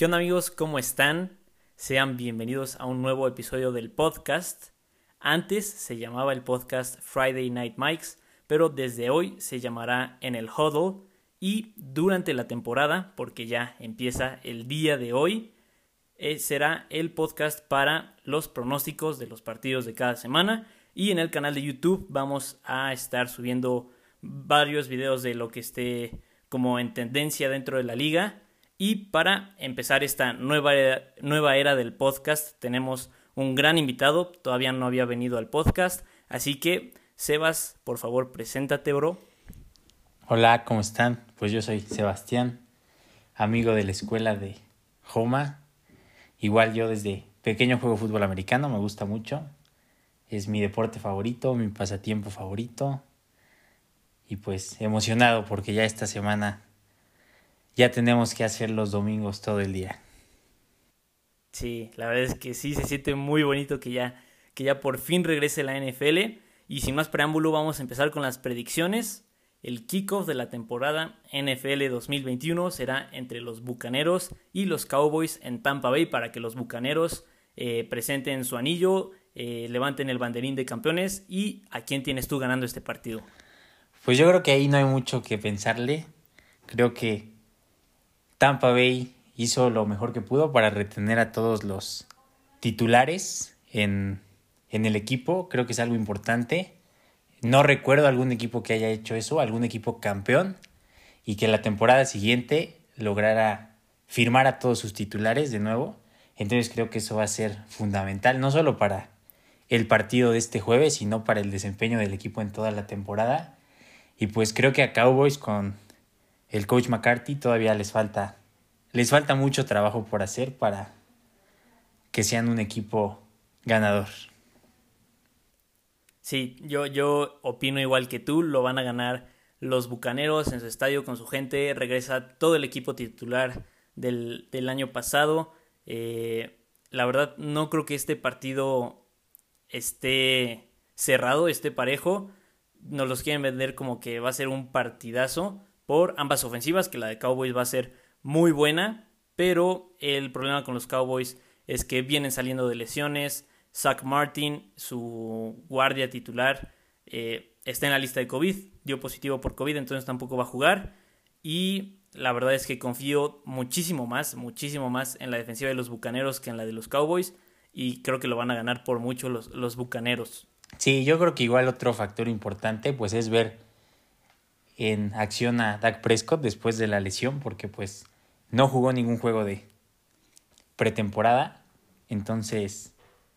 ¿Qué onda amigos? ¿Cómo están? Sean bienvenidos a un nuevo episodio del podcast. Antes se llamaba el podcast Friday Night Mics, pero desde hoy se llamará En el Huddle y durante la temporada, porque ya empieza el día de hoy, eh, será el podcast para los pronósticos de los partidos de cada semana y en el canal de YouTube vamos a estar subiendo varios videos de lo que esté como en tendencia dentro de la liga. Y para empezar esta nueva era, nueva era del podcast tenemos un gran invitado, todavía no había venido al podcast, así que Sebas, por favor, preséntate, bro. Hola, ¿cómo están? Pues yo soy Sebastián, amigo de la escuela de Homa. Igual yo desde pequeño juego fútbol americano, me gusta mucho. Es mi deporte favorito, mi pasatiempo favorito y pues emocionado porque ya esta semana ya tenemos que hacer los domingos todo el día. Sí, la verdad es que sí, se siente muy bonito que ya, que ya por fin regrese la NFL. Y sin más preámbulo, vamos a empezar con las predicciones. El kickoff de la temporada NFL 2021 será entre los Bucaneros y los Cowboys en Tampa Bay para que los Bucaneros eh, presenten su anillo, eh, levanten el banderín de campeones. ¿Y a quién tienes tú ganando este partido? Pues yo creo que ahí no hay mucho que pensarle. Creo que Tampa Bay hizo lo mejor que pudo para retener a todos los titulares en, en el equipo. Creo que es algo importante. No recuerdo algún equipo que haya hecho eso, algún equipo campeón y que la temporada siguiente lograra firmar a todos sus titulares de nuevo. Entonces creo que eso va a ser fundamental, no solo para el partido de este jueves, sino para el desempeño del equipo en toda la temporada. Y pues creo que a Cowboys con el coach McCarthy todavía les falta les falta mucho trabajo por hacer para que sean un equipo ganador. Sí, yo, yo opino igual que tú, lo van a ganar los Bucaneros en su estadio con su gente, regresa todo el equipo titular del, del año pasado. Eh, la verdad, no creo que este partido esté cerrado, esté parejo nos los quieren vender como que va a ser un partidazo por ambas ofensivas, que la de Cowboys va a ser muy buena, pero el problema con los Cowboys es que vienen saliendo de lesiones. Zach Martin, su guardia titular, eh, está en la lista de COVID, dio positivo por COVID, entonces tampoco va a jugar. Y la verdad es que confío muchísimo más, muchísimo más en la defensiva de los Bucaneros que en la de los Cowboys. Y creo que lo van a ganar por mucho los, los Bucaneros. Sí, yo creo que igual otro factor importante pues es ver en acción a Dak Prescott después de la lesión porque pues no jugó ningún juego de pretemporada. Entonces,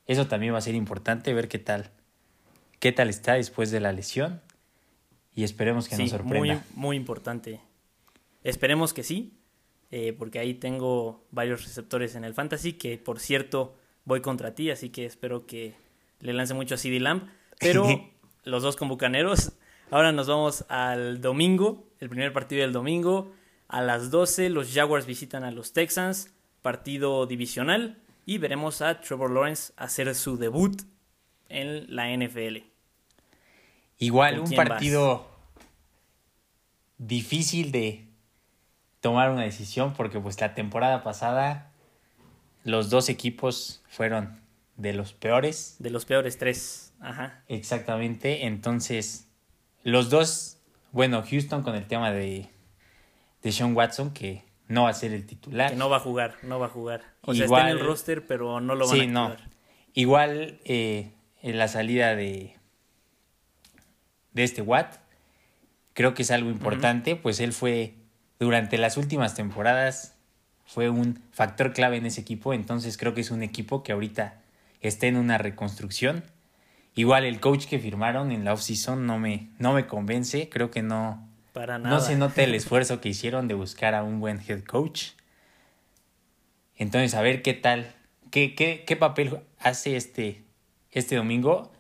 eso también va a ser importante ver qué tal qué tal está después de la lesión y esperemos que nos sorprenda. Muy, muy importante. Esperemos que sí, eh, porque ahí tengo varios receptores en el fantasy que por cierto voy contra ti, así que espero que le lance mucho a CD Lamb, pero los dos con Bucaneros. Ahora nos vamos al domingo, el primer partido del domingo. A las 12 los Jaguars visitan a los Texans, partido divisional, y veremos a Trevor Lawrence hacer su debut en la NFL. Igual un partido difícil de tomar una decisión porque pues la temporada pasada los dos equipos fueron de los peores. De los peores tres, ajá. Exactamente, entonces los dos, bueno, Houston con el tema de, de Sean Watson, que no va a ser el titular. Que no va a jugar, no va a jugar. O sea, está en el roster, pero no lo van a jugar. No. Igual eh, en la salida de, de este Watt, creo que es algo importante, pues él fue durante las últimas temporadas fue un factor clave en ese equipo, entonces creo que es un equipo que ahorita está en una reconstrucción. Igual el coach que firmaron en la offseason no me, no me convence. Creo que no, Para nada. no se nota el esfuerzo que hicieron de buscar a un buen head coach. Entonces, a ver qué tal, qué, qué, qué papel hace este, este domingo.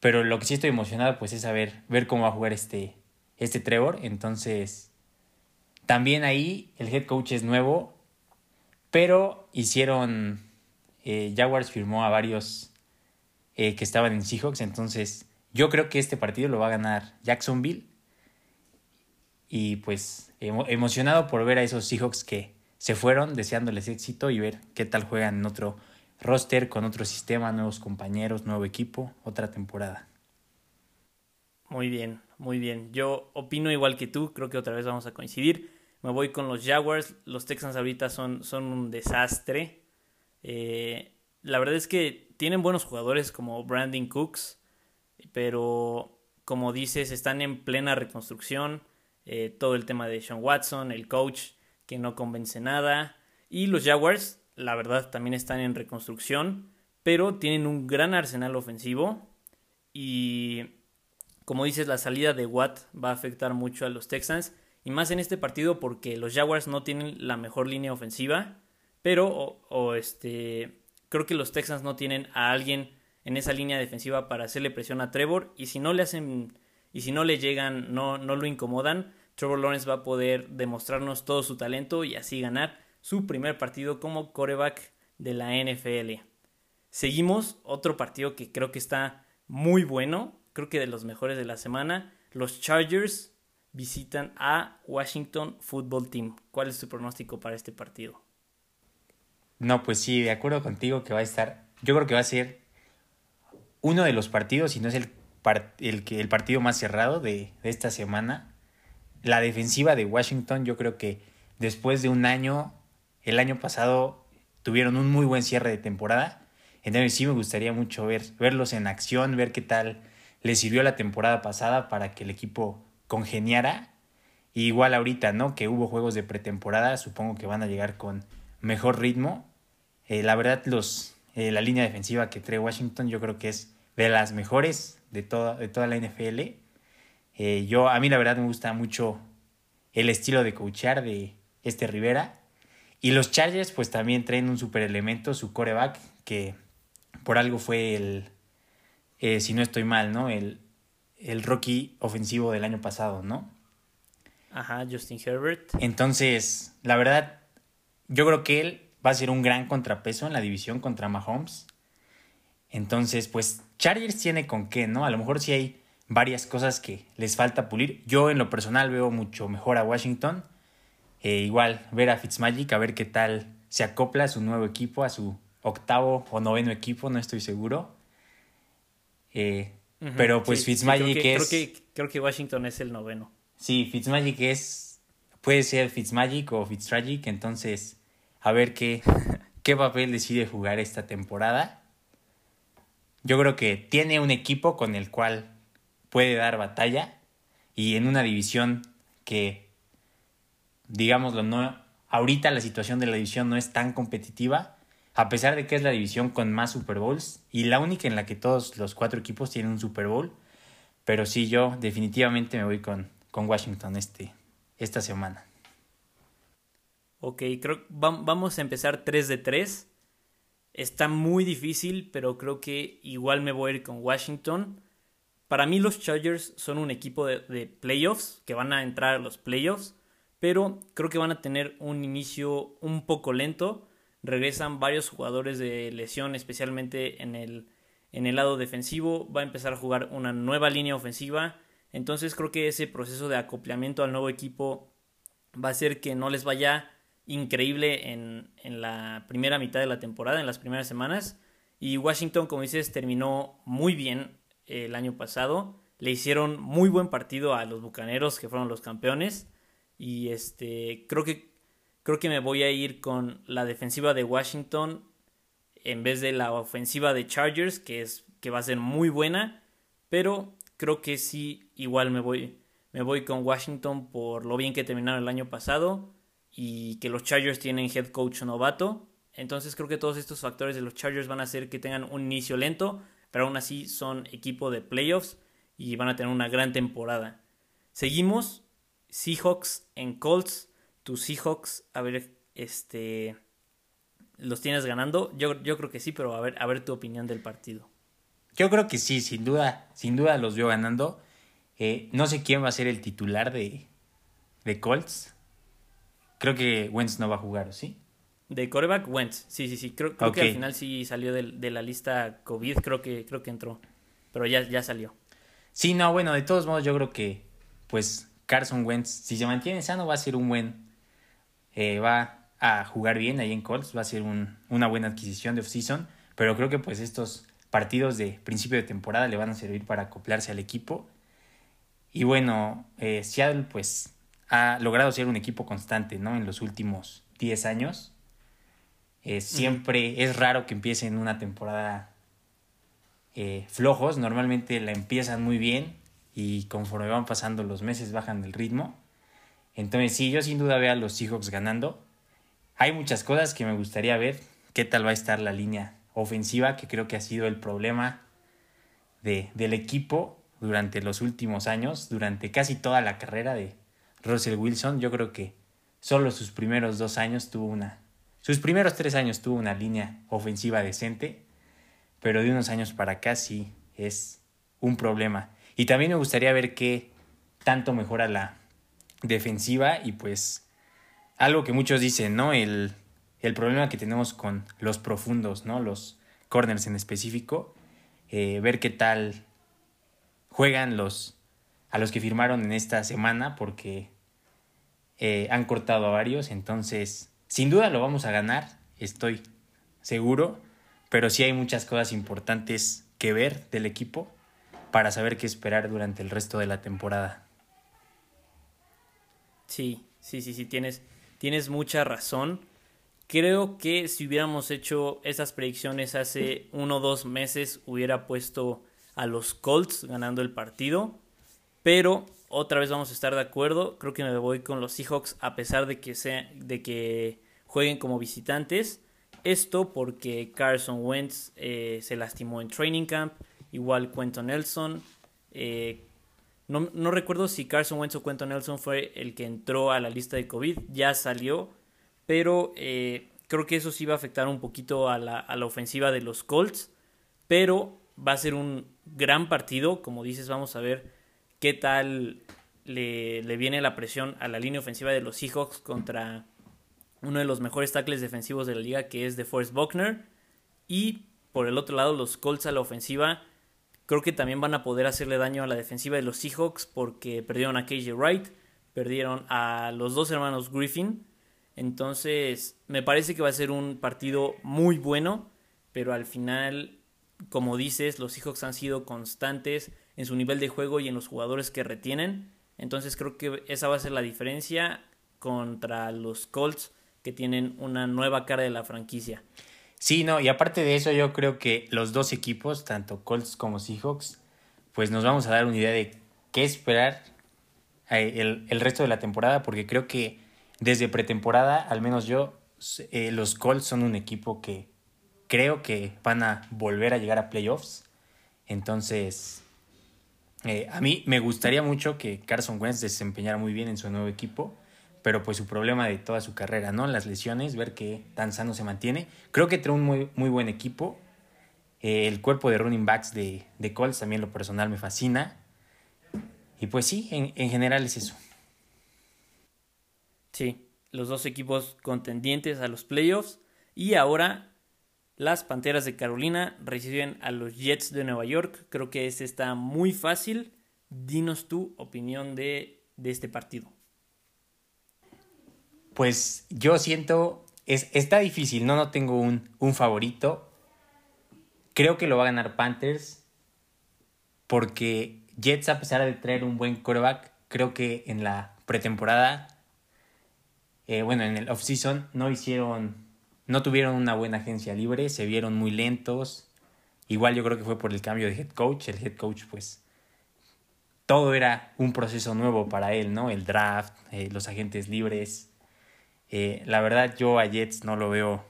Pero lo que sí estoy emocionado pues es saber, ver cómo va a jugar este, este Trevor. Entonces, también ahí el head coach es nuevo, pero hicieron eh, Jaguars firmó a varios eh, que estaban en Seahawks, entonces yo creo que este partido lo va a ganar Jacksonville. Y pues emocionado por ver a esos Seahawks que se fueron deseándoles éxito y ver qué tal juegan en otro roster, con otro sistema, nuevos compañeros, nuevo equipo, otra temporada. Muy bien, muy bien. Yo opino igual que tú, creo que otra vez vamos a coincidir. Me voy con los Jaguars. Los Texans ahorita son, son un desastre. Eh, la verdad es que tienen buenos jugadores como Brandon Cooks, pero como dices, están en plena reconstrucción. Eh, todo el tema de Sean Watson, el coach que no convence nada. Y los Jaguars, la verdad, también están en reconstrucción, pero tienen un gran arsenal ofensivo. Y como dices, la salida de Watt va a afectar mucho a los Texans. Y más en este partido porque los Jaguars no tienen la mejor línea ofensiva. Pero, o, este, creo que los Texans no tienen a alguien en esa línea defensiva para hacerle presión a Trevor. Y si no le hacen, y si no le llegan, no, no lo incomodan, Trevor Lawrence va a poder demostrarnos todo su talento y así ganar su primer partido como coreback de la NFL. Seguimos otro partido que creo que está muy bueno creo que de los mejores de la semana. Los Chargers visitan a Washington Football Team. ¿Cuál es tu pronóstico para este partido? No, pues sí, de acuerdo contigo que va a estar. Yo creo que va a ser uno de los partidos, si no es el, el, el partido más cerrado de, de esta semana. La defensiva de Washington, yo creo que después de un año, el año pasado tuvieron un muy buen cierre de temporada. Entonces sí me gustaría mucho ver, verlos en acción, ver qué tal le sirvió la temporada pasada para que el equipo congeniara. igual ahorita, ¿no? Que hubo juegos de pretemporada, supongo que van a llegar con mejor ritmo. Eh, la verdad, los, eh, la línea defensiva que trae Washington yo creo que es de las mejores de toda, de toda la NFL. Eh, yo, a mí la verdad me gusta mucho el estilo de coachar de este Rivera. Y los Chargers pues también traen un super elemento, su coreback, que por algo fue el, eh, si no estoy mal, ¿no? El, el Rocky ofensivo del año pasado, ¿no? Ajá, Justin Herbert. Entonces, la verdad, yo creo que él va a ser un gran contrapeso en la división contra Mahomes. Entonces, pues Chargers tiene con qué, ¿no? A lo mejor sí hay varias cosas que les falta pulir. Yo en lo personal veo mucho mejor a Washington. Eh, igual ver a Fitzmagic, a ver qué tal se acopla a su nuevo equipo, a su octavo o noveno equipo, no estoy seguro. Eh, pero pues Fitzmagic es... Creo que, creo que Washington es el noveno. Sí, Fitzmagic es... Puede ser Fitzmagic o Fitztragic, entonces a ver qué, qué papel decide jugar esta temporada. Yo creo que tiene un equipo con el cual puede dar batalla y en una división que, digámoslo, no, ahorita la situación de la división no es tan competitiva, a pesar de que es la división con más Super Bowls y la única en la que todos los cuatro equipos tienen un Super Bowl. Pero sí, yo definitivamente me voy con, con Washington este, esta semana. Ok, creo que vamos a empezar 3 de 3. Está muy difícil, pero creo que igual me voy a ir con Washington. Para mí los Chargers son un equipo de, de playoffs, que van a entrar a los playoffs, pero creo que van a tener un inicio un poco lento regresan varios jugadores de lesión, especialmente en el, en el lado defensivo. Va a empezar a jugar una nueva línea ofensiva. Entonces creo que ese proceso de acoplamiento al nuevo equipo va a hacer que no les vaya increíble en, en la primera mitad de la temporada, en las primeras semanas. Y Washington, como dices, terminó muy bien el año pasado. Le hicieron muy buen partido a los Bucaneros, que fueron los campeones. Y este creo que Creo que me voy a ir con la defensiva de Washington en vez de la ofensiva de Chargers, que es que va a ser muy buena, pero creo que sí igual me voy me voy con Washington por lo bien que terminaron el año pasado y que los Chargers tienen head coach novato. Entonces creo que todos estos factores de los Chargers van a hacer que tengan un inicio lento, pero aún así son equipo de playoffs y van a tener una gran temporada. Seguimos Seahawks en Colts tus Seahawks, a ver, este, ¿los tienes ganando? Yo, yo creo que sí, pero a ver, a ver tu opinión del partido. Yo creo que sí, sin duda, sin duda los veo ganando. Eh, no sé quién va a ser el titular de, de Colts. Creo que Wentz no va a jugar, ¿sí? De coreback, Wentz. Sí, sí, sí. Creo, creo que al final sí salió de, de, la lista COVID. Creo que, creo que entró. Pero ya, ya salió. Sí, no, bueno, de todos modos yo creo que, pues, Carson Wentz, si se mantiene sano, va a ser un buen eh, va, a jugar bien ahí en Colts, va a ser una buena adquisición de off-season, pero creo que pues estos partidos de principio de temporada le van a servir para acoplarse al equipo. Y bueno, eh, Seattle pues ha logrado ser un equipo constante, ¿no? En los últimos 10 años. Eh, siempre es raro que empiecen una temporada eh, flojos, normalmente la empiezan muy bien y conforme van pasando los meses bajan el ritmo. Entonces sí, yo sin duda veo a los Seahawks ganando. Hay muchas cosas que me gustaría ver. ¿Qué tal va a estar la línea ofensiva? Que creo que ha sido el problema de, del equipo durante los últimos años, durante casi toda la carrera de Russell Wilson. Yo creo que solo sus primeros dos años tuvo una... Sus primeros tres años tuvo una línea ofensiva decente, pero de unos años para acá sí es un problema. Y también me gustaría ver qué tanto mejora la defensiva y pues algo que muchos dicen, ¿no? El, el problema que tenemos con los profundos, ¿no? Los corners en específico. Eh, ver qué tal juegan los a los que firmaron en esta semana porque eh, han cortado a varios, entonces sin duda lo vamos a ganar, estoy seguro, pero sí hay muchas cosas importantes que ver del equipo para saber qué esperar durante el resto de la temporada. Sí, sí, sí, sí, tienes, tienes mucha razón. Creo que si hubiéramos hecho esas predicciones hace uno o dos meses, hubiera puesto a los Colts ganando el partido. Pero otra vez vamos a estar de acuerdo. Creo que me voy con los Seahawks a pesar de que, sea, de que jueguen como visitantes. Esto porque Carson Wentz eh, se lastimó en training camp. Igual Quentin Nelson. Eh, no, no, recuerdo si Carson Wentz o Quentin Nelson fue el que entró a la lista de COVID. Ya salió. Pero eh, creo que eso sí va a afectar un poquito a la, a la ofensiva de los Colts. Pero va a ser un gran partido. Como dices, vamos a ver qué tal le, le, viene la presión a la línea ofensiva de los Seahawks contra uno de los mejores tackles defensivos de la liga, que es DeForest Buckner. Y por el otro lado, los Colts a la ofensiva. Creo que también van a poder hacerle daño a la defensiva de los Seahawks porque perdieron a KJ Wright, perdieron a los dos hermanos Griffin. Entonces, me parece que va a ser un partido muy bueno, pero al final, como dices, los Seahawks han sido constantes en su nivel de juego y en los jugadores que retienen. Entonces, creo que esa va a ser la diferencia contra los Colts que tienen una nueva cara de la franquicia. Sí, no, y aparte de eso, yo creo que los dos equipos, tanto Colts como Seahawks, pues nos vamos a dar una idea de qué esperar eh, el, el resto de la temporada, porque creo que desde pretemporada, al menos yo, eh, los Colts son un equipo que creo que van a volver a llegar a playoffs. Entonces, eh, a mí me gustaría mucho que Carson Wentz desempeñara muy bien en su nuevo equipo pero pues su problema de toda su carrera, ¿no? Las lesiones, ver qué tan sano se mantiene. Creo que trae un muy, muy buen equipo. Eh, el cuerpo de running backs de, de Colts también lo personal me fascina. Y pues sí, en, en general es eso. Sí, los dos equipos contendientes a los playoffs. Y ahora las Panteras de Carolina reciben a los Jets de Nueva York. Creo que este está muy fácil. Dinos tu opinión de, de este partido pues yo siento, es, está difícil, ¿no? No tengo un, un favorito. Creo que lo va a ganar Panthers porque Jets, a pesar de traer un buen quarterback, creo que en la pretemporada, eh, bueno, en el off-season, no hicieron, no tuvieron una buena agencia libre, se vieron muy lentos. Igual yo creo que fue por el cambio de head coach. El head coach, pues, todo era un proceso nuevo para él, ¿no? El draft, eh, los agentes libres. Eh, la verdad, yo a Jets no lo veo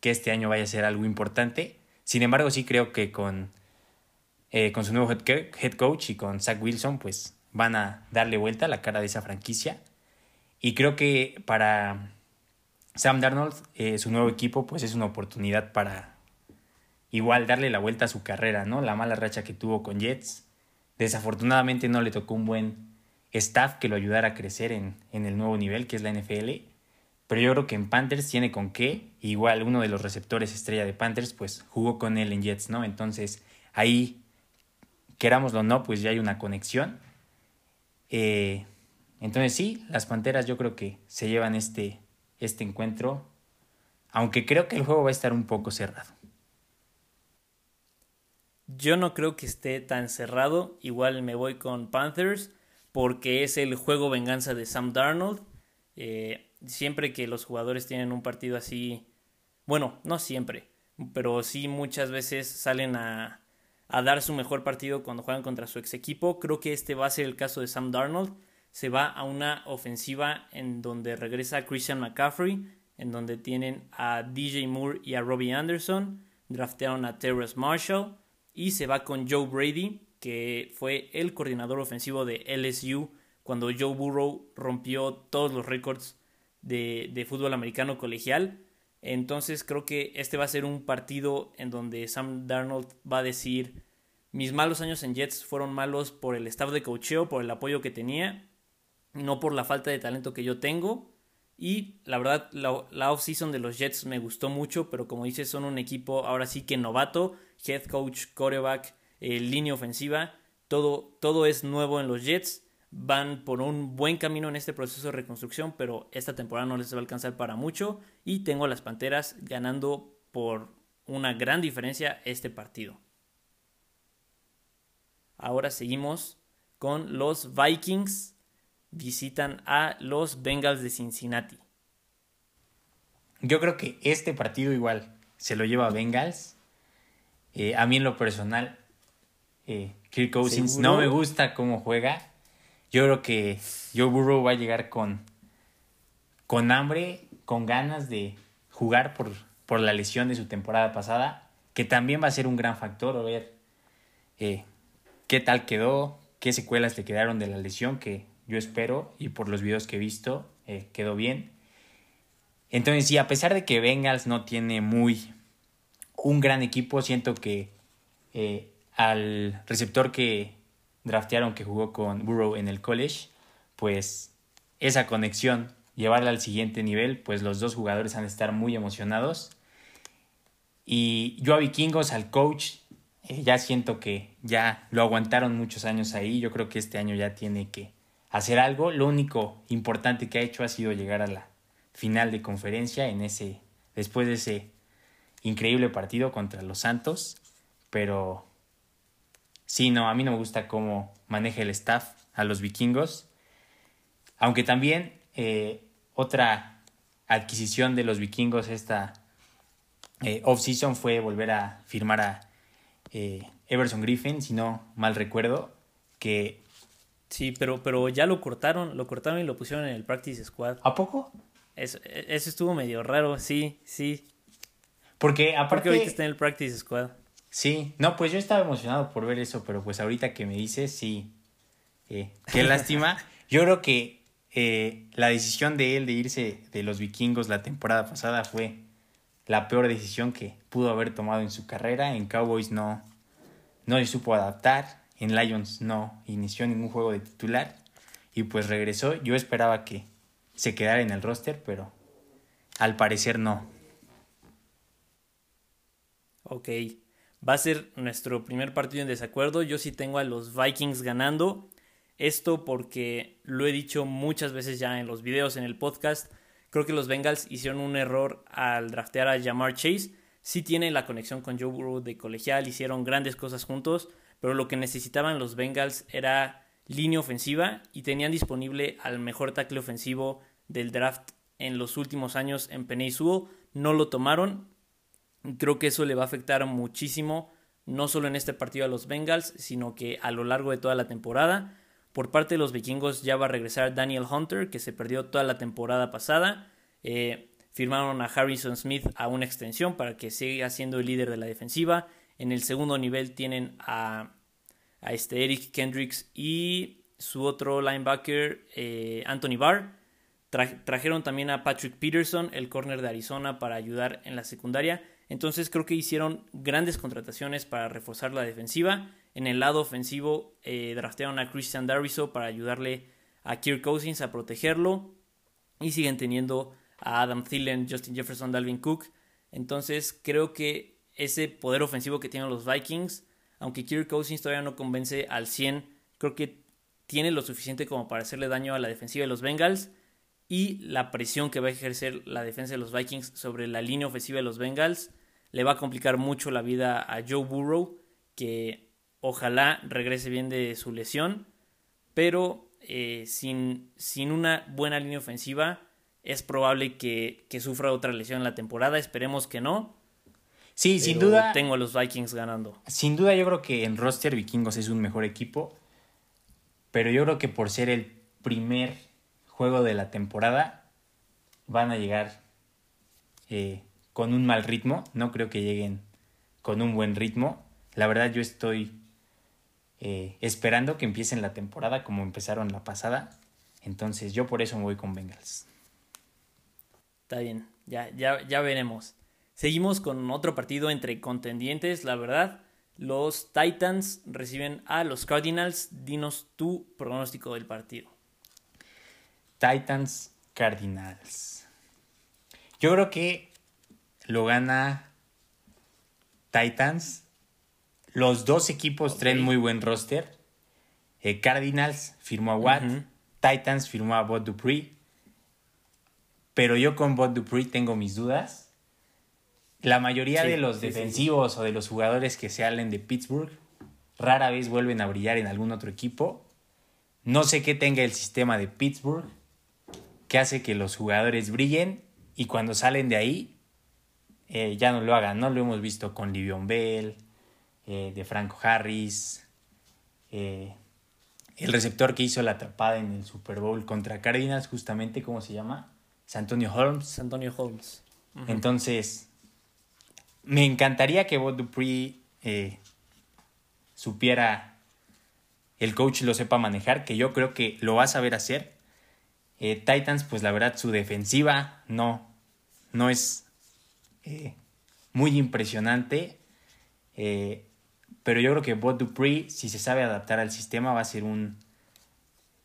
que este año vaya a ser algo importante. Sin embargo, sí creo que con, con su nuevo head coach y con Zach Wilson, pues van a darle vuelta a la cara de esa franquicia. Y creo que para Sam Darnold, eh, su nuevo equipo, pues es una oportunidad para igual darle la vuelta a su carrera, ¿no? La mala racha que tuvo con Jets. Desafortunadamente no le tocó un buen staff que lo ayudara a crecer en, en el nuevo nivel que es la NFL. Pero yo creo que en Panthers tiene con qué. Igual uno de los receptores estrella de Panthers, pues jugó con él en Jets, ¿no? Entonces ahí, querámoslo o no, pues ya hay una conexión. Eh, entonces sí, las Panteras yo creo que se llevan este, este encuentro, aunque creo que el juego va a estar un poco cerrado. Yo no creo que esté tan cerrado, igual me voy con Panthers, porque es el juego venganza de Sam Darnold. Eh, siempre que los jugadores tienen un partido así, bueno, no siempre, pero sí muchas veces salen a, a dar su mejor partido cuando juegan contra su ex equipo. Creo que este va a ser el caso de Sam Darnold. Se va a una ofensiva en donde regresa Christian McCaffrey, en donde tienen a DJ Moore y a Robbie Anderson, draftearon a Terrence Marshall y se va con Joe Brady, que fue el coordinador ofensivo de LSU cuando Joe Burrow rompió todos los récords de, de fútbol americano colegial. Entonces creo que este va a ser un partido en donde Sam Darnold va a decir, mis malos años en Jets fueron malos por el staff de coacheo, por el apoyo que tenía, no por la falta de talento que yo tengo. Y la verdad, la, la off-season de los Jets me gustó mucho, pero como dices, son un equipo ahora sí que novato, head coach, quarterback, eh, línea ofensiva, todo, todo es nuevo en los Jets van por un buen camino en este proceso de reconstrucción, pero esta temporada no les va a alcanzar para mucho y tengo a las Panteras ganando por una gran diferencia este partido. Ahora seguimos con los Vikings visitan a los Bengals de Cincinnati. Yo creo que este partido igual se lo lleva a Bengals. Eh, a mí en lo personal, eh, Kirk Cousins no me gusta cómo juega. Yo creo que Joe Burrow va a llegar con, con hambre, con ganas de jugar por, por la lesión de su temporada pasada, que también va a ser un gran factor. A ver eh, qué tal quedó, qué secuelas le quedaron de la lesión, que yo espero, y por los videos que he visto, eh, quedó bien. Entonces, sí, a pesar de que Bengals no tiene muy un gran equipo, siento que eh, al receptor que draftearon que jugó con Burrow en el college, pues esa conexión, llevarla al siguiente nivel, pues los dos jugadores han de estar muy emocionados. Y yo a Vikingos, al coach, eh, ya siento que ya lo aguantaron muchos años ahí, yo creo que este año ya tiene que hacer algo. Lo único importante que ha hecho ha sido llegar a la final de conferencia en ese después de ese increíble partido contra los Santos, pero Sí, no, a mí no me gusta cómo maneja el staff a los vikingos. Aunque también eh, otra adquisición de los vikingos esta eh, off-season fue volver a firmar a eh, Everson Griffin, si no mal recuerdo, que... Sí, pero, pero ya lo cortaron, lo cortaron y lo pusieron en el practice squad. ¿A poco? Eso, eso estuvo medio raro, sí, sí. Porque aparte... Porque ahorita está en el practice squad. Sí, no, pues yo estaba emocionado por ver eso, pero pues ahorita que me dices, sí, eh, qué lástima. Yo creo que eh, la decisión de él de irse de los vikingos la temporada pasada fue la peor decisión que pudo haber tomado en su carrera. En Cowboys no, no se supo adaptar, en Lions no inició ningún juego de titular y pues regresó. Yo esperaba que se quedara en el roster, pero al parecer no. Ok. Va a ser nuestro primer partido en desacuerdo. Yo sí tengo a los Vikings ganando. Esto porque lo he dicho muchas veces ya en los videos, en el podcast. Creo que los Bengals hicieron un error al draftear a Jamar Chase. Sí tiene la conexión con Joe Burrow de colegial, hicieron grandes cosas juntos, pero lo que necesitaban los Bengals era línea ofensiva y tenían disponible al mejor tackle ofensivo del draft en los últimos años en Sewell. No lo tomaron Creo que eso le va a afectar muchísimo, no solo en este partido a los Bengals, sino que a lo largo de toda la temporada. Por parte de los vikingos ya va a regresar Daniel Hunter, que se perdió toda la temporada pasada. Eh, firmaron a Harrison Smith a una extensión para que siga siendo el líder de la defensiva. En el segundo nivel tienen a, a este Eric Kendricks y su otro linebacker, eh, Anthony Barr. trajeron también a Patrick Peterson, el corner de Arizona, para ayudar en la secundaria. Entonces creo que hicieron grandes contrataciones para reforzar la defensiva. En el lado ofensivo eh, draftearon a Christian Darviso para ayudarle a Kirk Cousins a protegerlo. Y siguen teniendo a Adam Thielen, Justin Jefferson, Dalvin Cook. Entonces creo que ese poder ofensivo que tienen los Vikings, aunque Kirk Cousins todavía no convence al 100, creo que tiene lo suficiente como para hacerle daño a la defensiva de los Bengals. y la presión que va a ejercer la defensa de los Vikings sobre la línea ofensiva de los Bengals le va a complicar mucho la vida a Joe Burrow, que ojalá regrese bien de su lesión, pero eh, sin, sin, una buena línea ofensiva es probable que, que, sufra otra lesión en la temporada, esperemos que no. Sí, sin duda. Tengo a los Vikings ganando. Sin duda yo creo que en roster Vikingos es un mejor equipo, pero yo creo que por ser el primer juego de la temporada van a llegar eh, con un mal ritmo, no creo que lleguen con un buen ritmo. La verdad yo estoy eh, esperando que empiecen la temporada como empezaron la pasada. Entonces yo por eso me voy con Bengals. Está bien, ya, ya, ya veremos. Seguimos con otro partido entre contendientes, la verdad. Los Titans reciben a los Cardinals. Dinos tu pronóstico del partido. Titans Cardinals. Yo creo que lo gana Titans. Los dos equipos traen muy buen roster. Eh, Cardinals firmó a Watt. Titans firmó a Bot Dupree. Pero yo con Bot Dupree tengo mis dudas. La mayoría de los defensivos o de los jugadores que se salen de Pittsburgh rara vez vuelven a brillar en algún otro equipo. No sé qué tenga el sistema de Pittsburgh que hace que los jugadores brillen y cuando salen de ahí eh, ya no lo hagan, ¿no? Lo hemos visto con Livion Bell, eh, de Franco Harris, eh, el receptor que hizo la atrapada en el Super Bowl contra Cardinals, justamente, ¿cómo se llama? Santonio Holmes. Antonio Holmes. Entonces, me encantaría que Bob Dupree supiera, el coach lo sepa manejar, que yo creo que lo va a saber hacer. Titans, pues la verdad, su defensiva no, no es eh, muy impresionante. Eh, pero yo creo que Bot Dupree, si se sabe adaptar al sistema, va a ser un,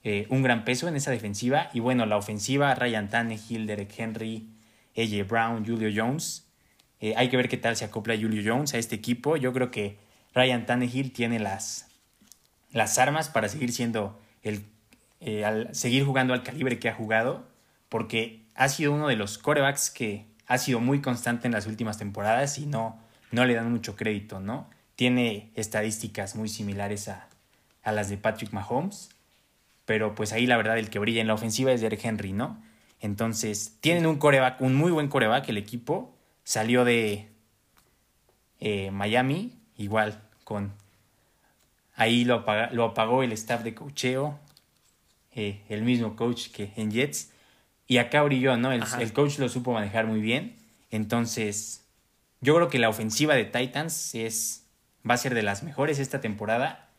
eh, un gran peso en esa defensiva. Y bueno, la ofensiva, Ryan Tannehill, Derek Henry, AJ Brown, Julio Jones. Hay que ver qué tal se acopla Julio Jones a este equipo. Yo creo que Ryan Tannehill tiene las, las armas para seguir siendo el, al seguir jugando al calibre que ha jugado, porque ha sido uno de los corebacks que ha sido muy constante en las últimas temporadas y no, no le dan mucho crédito, ¿no? Tiene estadísticas muy similares a, las de Patrick Mahomes, pero pues ahí la verdad el que brilla en la ofensiva es Derek Henry, ¿no? Entonces, tienen un coreback, un muy buen coreback el equipo, salió de eh, Miami, igual con... Ahí lo, lo apagó el staff de cocheo, eh, el mismo coach que en Jets, y acá brilló, ¿no? El, el, coach lo supo manejar muy bien. Entonces, yo creo que la ofensiva de Titans es, va a ser de las mejores esta temporada.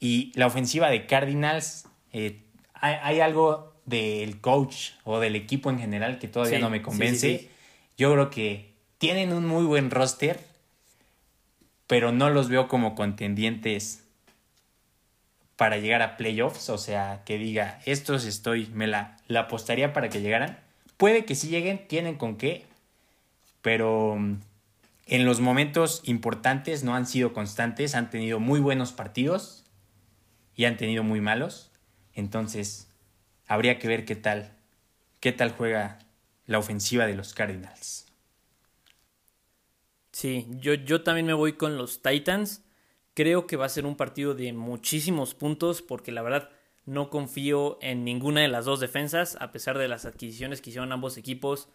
Y la ofensiva de Cardinals, eh, hay, algo del coach o del equipo en general que todavía no me convence. yo creo que tienen un muy buen roster, pero no los veo como contendientes para llegar a playoffs, o sea, que diga, estos estoy, me la, apostaría para que llegaran. Puede que sí lleguen, tienen con qué, pero mm, en los momentos importantes no han sido constantes, han tenido muy buenos partidos y han tenido muy malos. Entonces, habría que ver qué tal, qué tal juega la ofensiva de los Cardinals. Sí, yo, yo también me voy con los Titans. Creo que va a ser un partido de muchísimos puntos porque la verdad no confío en ninguna de las dos defensas, a pesar de las adquisiciones que hicieron ambos equipos,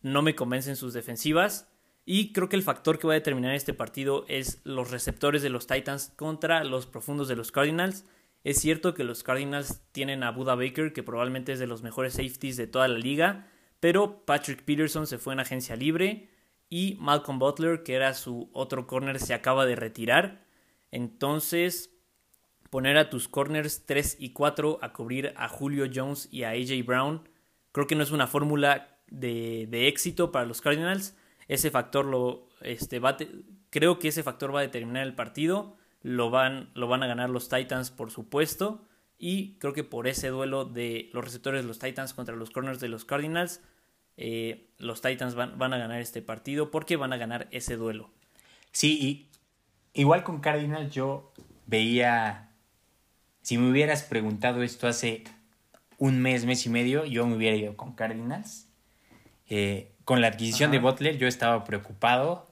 no me convencen sus defensivas. Y creo que el factor que va a determinar este partido es los receptores de los Titans contra los profundos de los Cardinals. Es cierto que los Cardinals tienen a Buda Baker, que probablemente es de los mejores safeties de toda la liga, pero Patrick Peterson se fue en agencia libre y Malcolm Butler, que era su otro corner, se acaba de retirar. Entonces, poner a tus corners 3 y 4 a cubrir a Julio Jones y a AJ Brown, creo que no es una fórmula de, éxito para los Cardinals. Ese factor lo, este, va creo que ese factor va a determinar el partido. Lo van, lo van a ganar los Titans, por supuesto. Y creo que por ese duelo de los receptores de los Titans contra los corners de los Cardinals, eh, los Titans van, van, a ganar este partido porque van a ganar ese duelo. Sí, y Igual con Cardinals yo veía, si me hubieras preguntado esto hace un mes, mes y medio, yo me hubiera ido con Cardinals. Eh, con la adquisición de Butler yo estaba preocupado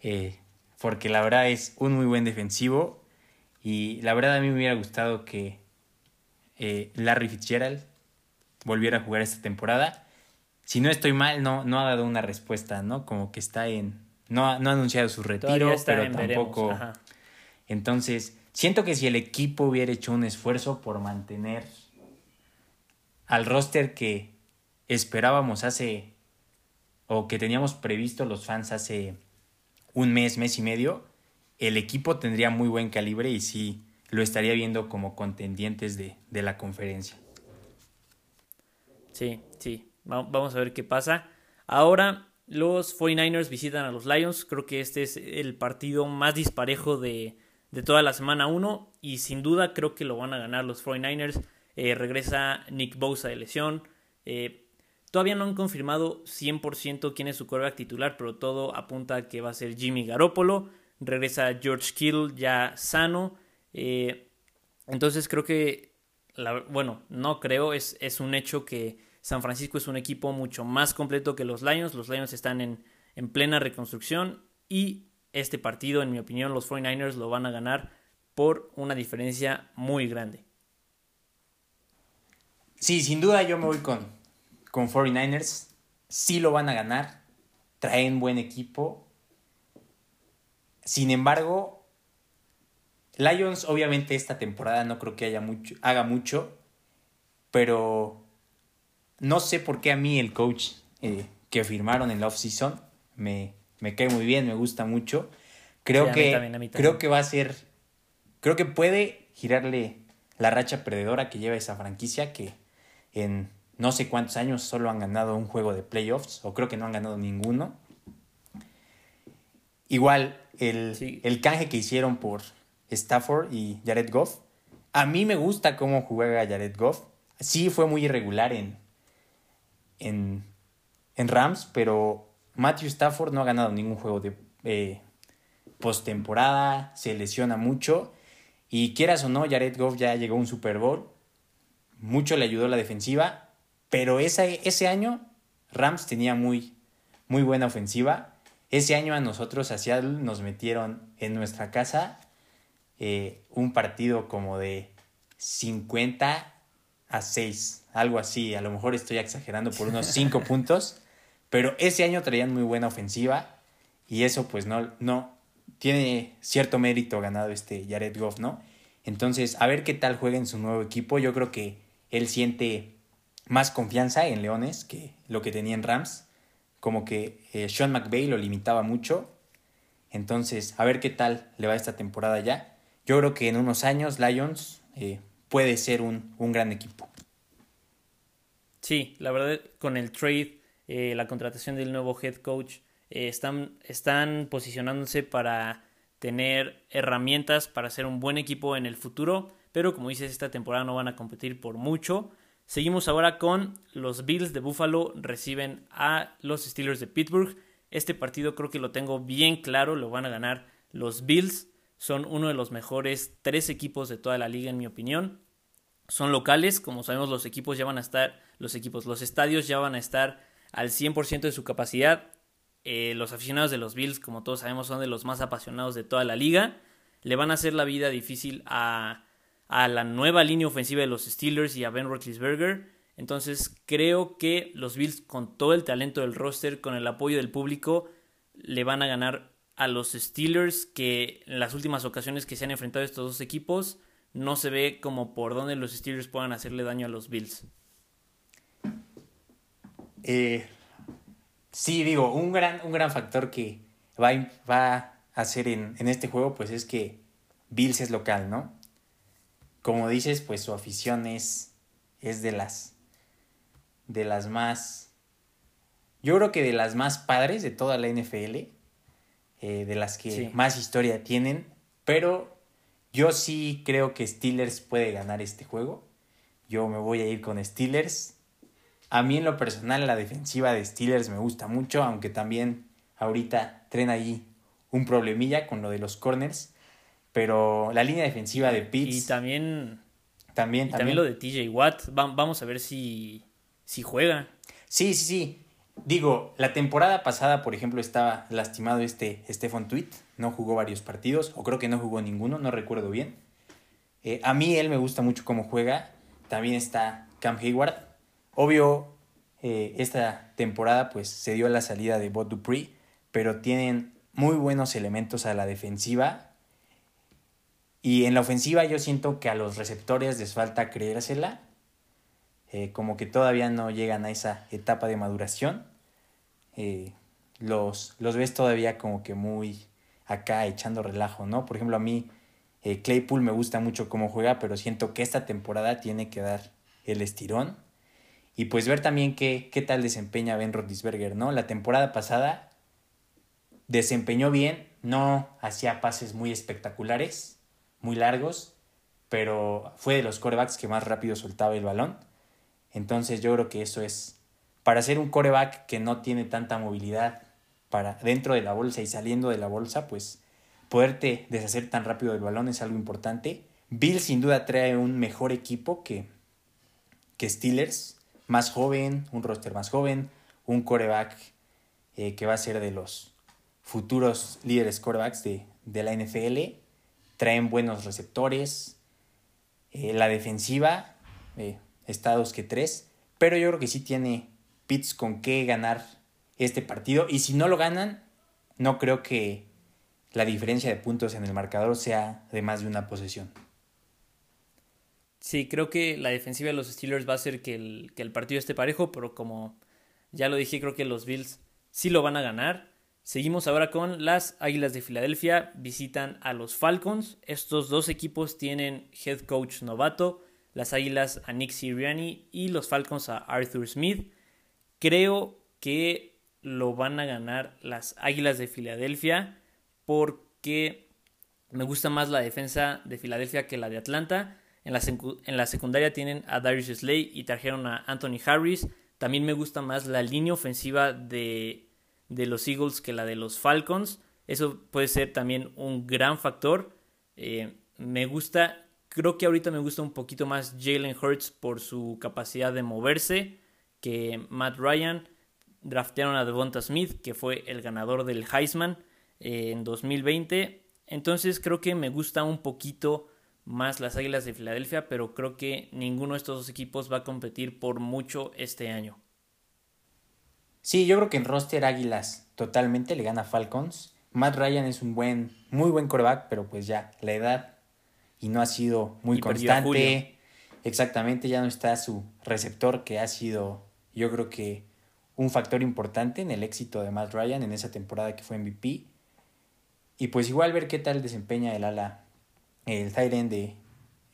eh, porque la verdad es un muy buen defensivo y la verdad a mí me hubiera gustado que eh, Larry Fitzgerald volviera a jugar esta temporada. Si no estoy mal, no, no ha dado una respuesta, ¿no? Como que está en... No ha, no ha anunciado su retiro, pero tampoco... Entonces, siento que si el equipo hubiera hecho un esfuerzo por mantener al roster que esperábamos hace o que teníamos previsto los fans hace un mes, mes y medio, el equipo tendría muy buen calibre y sí lo estaría viendo como contendientes de, de la conferencia. Sí, sí, vamos a ver qué pasa. Ahora los 49ers visitan a los Lions, creo que este es el partido más disparejo de, de toda la semana 1 y sin duda creo que lo van a ganar los 49ers. Eh, regresa Nick Bosa de lesión. Eh, todavía no han confirmado 100% quién es su quarterback titular, pero todo apunta a que va a ser Jimmy Garoppolo. Regresa George Kittle ya sano. Eh, entonces creo que, bueno, no creo, es, es un hecho que San Francisco es un equipo mucho más completo que los Lions. Los Lions están en, en plena reconstrucción y este partido, en mi opinión, los 49ers lo van a ganar por una diferencia muy grande. Sí, sin duda yo me voy con, con 49ers. Sí lo van a ganar. Traen buen equipo. Sin embargo, Lions obviamente esta temporada no creo que haya mucho, haga mucho. Pero no sé por qué a mí el coach eh, que firmaron en la offseason me, me cae muy bien, me gusta mucho. Creo que creo que va a ser creo que puede girarle la racha perdedora que lleva esa franquicia que en no sé cuántos años solo han ganado un juego de playoffs, o creo que no han ganado ninguno. Igual, el, el canje que hicieron por Stafford y Jared Goff, a mí me gusta cómo juega Jared Goff. Sí fue muy irregular en, en, en Rams, pero Matthew Stafford no ha ganado ningún juego de eh, postemporada, se lesiona mucho. Y quieras o no, Jared Goff ya llegó a un Super Bowl mucho le ayudó la defensiva, pero ese, ese año Rams tenía muy, muy buena ofensiva. Ese año a nosotros, a Seattle, nos metieron en nuestra casa eh, un partido como de 50 a 6, algo así. A lo mejor estoy exagerando por unos 5 puntos, pero ese año traían muy buena ofensiva y eso pues no, no tiene cierto mérito ganado este Jared Goff, ¿no? Entonces, a ver qué tal juega en su nuevo equipo. Yo creo que él siente más confianza en Leones que lo que tenía en Rams. Como que eh, Sean McVay lo limitaba mucho. Entonces, a ver qué tal le va esta temporada ya. Yo creo que en unos años Lions eh, puede ser un, gran equipo. Sí, la verdad, con el trade, eh, la contratación del nuevo head coach, están, están posicionándose para tener herramientas para ser un buen equipo en el futuro pero como dices, esta temporada no van a competir por mucho. Seguimos ahora con los Bills de Buffalo reciben a los Steelers de Pittsburgh. Este partido creo que lo tengo bien claro, lo van a ganar los Bills. Son uno de los mejores tres equipos de toda la liga en mi opinión. Son locales, como sabemos los equipos ya van a estar, los equipos, los estadios ya van a estar al 100% de su capacidad. Eh, los aficionados de los Bills, como todos sabemos, son de los más apasionados de toda la liga. Le van a hacer la vida difícil a, a la nueva línea ofensiva de los Steelers y a Ben Roethlisberger. Entonces creo que los Bills con todo el talento del roster, con el apoyo del público, le van a ganar a los Steelers que en las últimas ocasiones que se han enfrentado estos dos equipos no se ve como por dónde los Steelers puedan hacerle daño a los Bills. Eh, sí, digo, un gran, un gran factor que va, va a hacer en, en este juego pues es que Bills es local, ¿no? como dices, pues su afición es, es de las de las más yo creo que de las más padres de toda la NFL, eh, de las que más historia tienen, pero yo sí creo que Steelers puede ganar este juego. Yo me voy a ir con Steelers. A mí en lo personal la defensiva de Steelers me gusta mucho, aunque también ahorita traen ahí un problemilla con lo de los corners. Pero la línea defensiva de Pitts. Y también. También, y también. lo de TJ Watt. vamos a ver si, si juega. Sí, sí, sí. Digo, la temporada pasada, por ejemplo, estaba lastimado este Stefan Tweet. No jugó varios partidos, o creo que no jugó ninguno, no recuerdo bien. Eh, a mí él me gusta mucho cómo juega. También está Cam Hayward. Obvio, eh, esta temporada pues se dio la salida de Bot Dupree, pero tienen muy buenos elementos a la defensiva. Y en la ofensiva yo siento que a los receptores les falta creérsela. Eh, como que todavía no llegan a esa etapa de maduración. Eh, los, los ves todavía como que muy acá echando relajo, ¿no? Por ejemplo, a mí Claypool me gusta mucho cómo juega, pero siento que esta temporada tiene que dar el estirón y pues ver también qué, qué tal desempeña Ben Roethlisberger, ¿no? La temporada pasada desempeñó bien, no hacía pases muy espectaculares, muy largos, pero fue de los corebacks que más rápido soltaba el balón. Entonces yo creo que eso es, para ser un coreback que no tiene tanta movilidad para dentro de la bolsa y saliendo de la bolsa, pues poderte deshacer tan rápido del balón es algo importante. Bill sin duda trae un mejor equipo que, que Steelers más joven, un roster más joven, un coreback eh, que va a ser de los futuros líderes corebacks de, la NFL. Traen buenos receptores. Eh, la defensiva eh, está dos que tres. Pero yo creo que sí tiene Pitts con qué ganar este partido. Y si no lo ganan, no creo que la diferencia de puntos en el marcador sea de más de una posesión. Sí, creo que la defensiva de los Steelers va a hacer que el, que el partido esté parejo, pero como ya lo dije, creo que los Bills sí lo van a ganar. Seguimos ahora con las Águilas de Filadelfia, visitan a los Falcons. Estos dos equipos tienen head coach novato, las Águilas a Nick Sirianni y los Falcons a Arthur Smith. Creo que lo van a ganar las Águilas de Filadelfia porque me gusta más la defensa de Filadelfia que la de Atlanta. En la, en la secundaria tienen a Darius Slay y trajeron a Anthony Harris. También me gusta más la línea ofensiva de, de los Eagles que la de los Falcons. Eso puede ser también un gran factor. Eh, me gusta, creo que ahorita me gusta un poquito más Jalen Hurts por su capacidad de moverse que Matt Ryan. Draftearon a Devonta Smith, que fue el ganador del Heisman eh, en 2020. Entonces creo que me gusta un poquito más las Águilas de Filadelfia, pero creo que ninguno de estos dos equipos va a competir por mucho este año. Sí, yo creo que en roster Águilas totalmente le gana Falcons. Matt Ryan es un buen, muy buen coreback, pero pues ya, la edad y no ha sido muy constante. Exactamente, ya no está su receptor que ha sido, yo creo que un factor importante en el éxito de Matt Ryan en esa temporada que fue MVP. Y pues igual ver qué tal desempeña el ala el Tyrant de,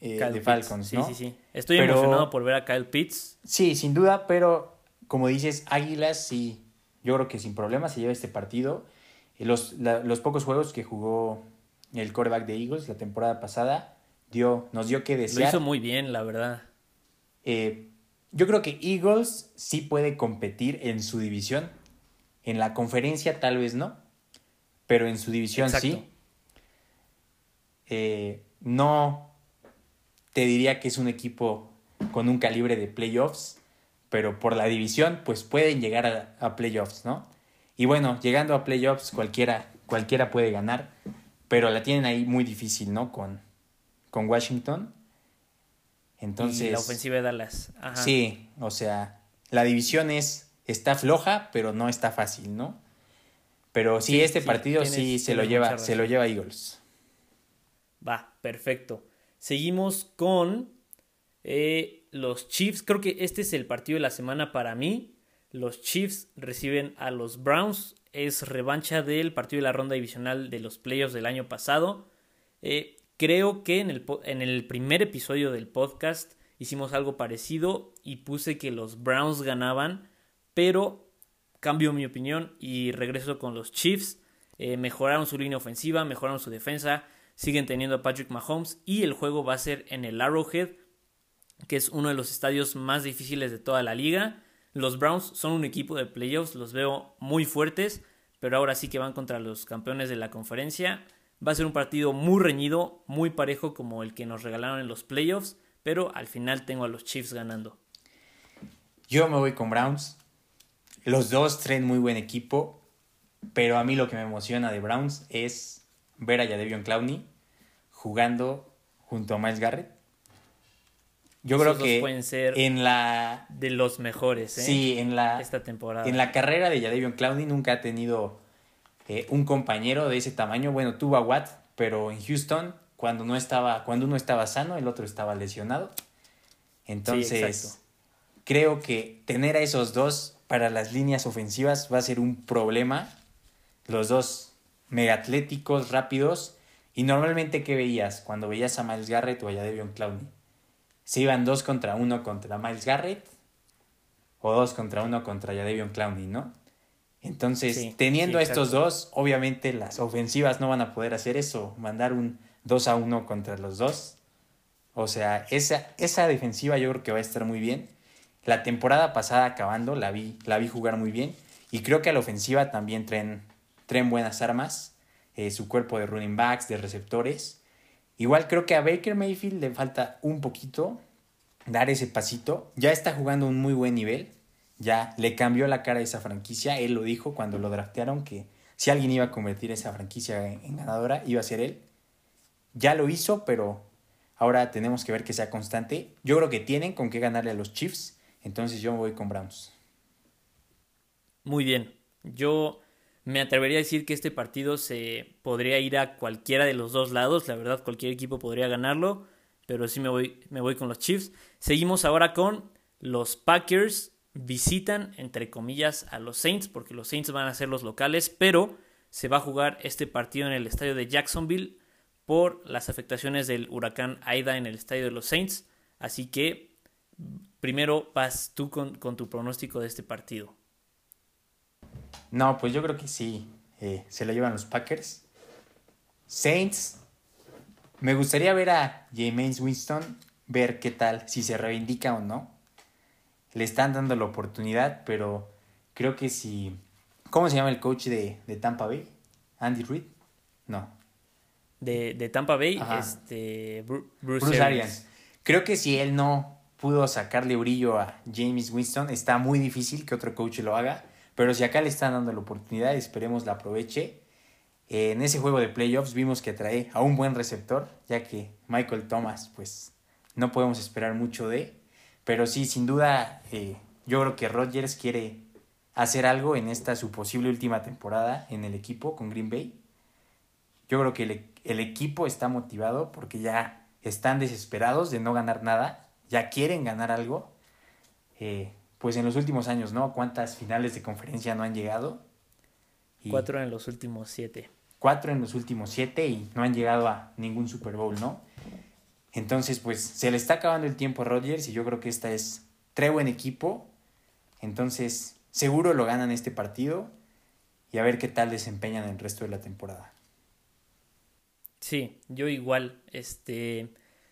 eh, de Falcons, ¿no? Sí, sí, sí. Estoy emocionado por ver a Kyle Pitts. Sí, sin duda, pero como dices, Águilas sí, yo creo que sin problema se lleva este partido. Los, los pocos juegos que jugó el quarterback de Eagles la temporada pasada dio, nos dio que desear. Lo hizo muy bien, la verdad. Eh, yo creo que Eagles sí puede competir en su división. En la conferencia tal vez no, pero en su división sí. Eh, no te diría que es un equipo con un calibre de playoffs, pero por la división, pues pueden llegar a, playoffs, ¿no? Y bueno, llegando a playoffs, cualquiera, cualquiera puede ganar, pero la tienen ahí muy difícil, ¿no? Con, con Washington. Entonces. Y la ofensiva de Dallas. Sí, o sea, la división es. está floja, pero no está fácil, ¿no? Pero sí, este partido sí se lo lleva, se lo lleva Eagles. Va, perfecto. Seguimos con eh, los Chiefs. Creo que este es el partido de la semana para mí. Los Chiefs reciben a los Browns. Es revancha del partido de la ronda divisional de los playoffs del año pasado. Eh, creo que en el, primer episodio del podcast hicimos algo parecido y puse que los Browns ganaban, pero cambio mi opinión y regreso con los Chiefs. Eh, mejoraron su línea ofensiva, mejoraron su defensa, siguen teniendo a Patrick Mahomes y el juego va a ser en el Arrowhead, que es uno de los estadios más difíciles de toda la liga. Los Browns son un equipo de playoffs, los veo muy fuertes, pero ahora sí que van contra los campeones de la conferencia. Va a ser un partido muy reñido, muy parejo como el que nos regalaron en los playoffs, pero al final tengo a los Chiefs ganando. Yo me voy con Browns. Los dos traen muy buen equipo, pero a mí lo que me emociona de Browns es ver a Jadevion Clowney jugando junto a Miles Garrett. Yo creo que pueden ser en la de los mejores, ¿eh? Sí, en la esta temporada. En la carrera de Jadevion Clowney nunca ha tenido eh, un compañero de ese tamaño. Bueno, tuvo a Watt, pero en Houston cuando no estaba cuando uno estaba sano, el otro estaba lesionado. Entonces, creo que tener a esos dos para las líneas ofensivas va a ser un problema. Los dos mega atléticos, rápidos. Y normalmente, ¿qué veías? Cuando veías a Miles Garrett o a Jadevion Clowney. Se iban dos contra uno contra Miles Garrett o dos contra uno contra Jadevion Clowney, ¿no? Entonces, teniendo a estos dos, obviamente las ofensivas no van a poder hacer eso, mandar un 2 a 1 contra los dos. O sea, esa, esa defensiva yo creo que va a estar muy bien. La temporada pasada acabando la vi, la vi jugar muy bien. Y creo que a la ofensiva también traen, traen buenas armas. Eh, su cuerpo de running backs, de receptores. Igual creo que a Baker Mayfield le falta un poquito dar ese pasito. Ya está jugando un muy buen nivel. Ya le cambió la cara a esa franquicia. Él lo dijo cuando lo draftearon que si alguien iba a convertir esa franquicia en ganadora, iba a ser él. Ya lo hizo, pero Ahora tenemos que ver que sea constante. Yo creo que tienen con qué ganarle a los Chiefs. Entonces yo me voy con Browns. Muy bien. Yo me atrevería a decir que este partido se podría ir a cualquiera de los dos lados. La verdad, cualquier equipo podría ganarlo. Pero sí me voy, me voy con los Chiefs. Seguimos ahora con los Packers. Visitan, entre comillas, a los Saints. Porque los Saints van a ser los locales. Pero se va a jugar este partido en el estadio de Jacksonville por las afectaciones del huracán Aida en el estadio de los Saints. Así que primero vas tú con, tu pronóstico de este partido. No, pues yo creo que sí. Eh, se lo llevan los Packers. Saints. Me gustaría ver a James Winston, ver qué tal, si se reivindica o no. Le están dando la oportunidad, pero creo que si. ¿Cómo se llama el coach de, de Tampa Bay? ¿Andy Reid? No, de, Tampa Bay, este, Bruce, Arians. Creo que si él no pudo sacarle brillo a James Winston, está muy difícil que otro coach lo haga. Pero si acá le están dando la oportunidad, esperemos la aproveche. en ese juego de playoffs vimos que trae a un buen receptor, ya que Michael Thomas, pues no podemos esperar mucho de. Pero sí, sin duda, eh, yo creo que Rodgers quiere hacer algo en esta su posible última temporada en el equipo con Green Bay. Yo creo que le el equipo está motivado porque ya están desesperados de no ganar nada, ya quieren ganar algo. Eh, pues en los últimos años, ¿no? ¿Cuántas finales de conferencia no han llegado? cuatro en los últimos siete. Cuatro en los últimos siete y no han llegado a ningún Super Bowl, ¿no? Entonces, pues se le está acabando el tiempo a Rodgers y yo creo que esta es tres buen equipo. Entonces, seguro lo ganan este partido y a ver qué tal desempeñan el resto de la temporada. Sí, yo igual. Este,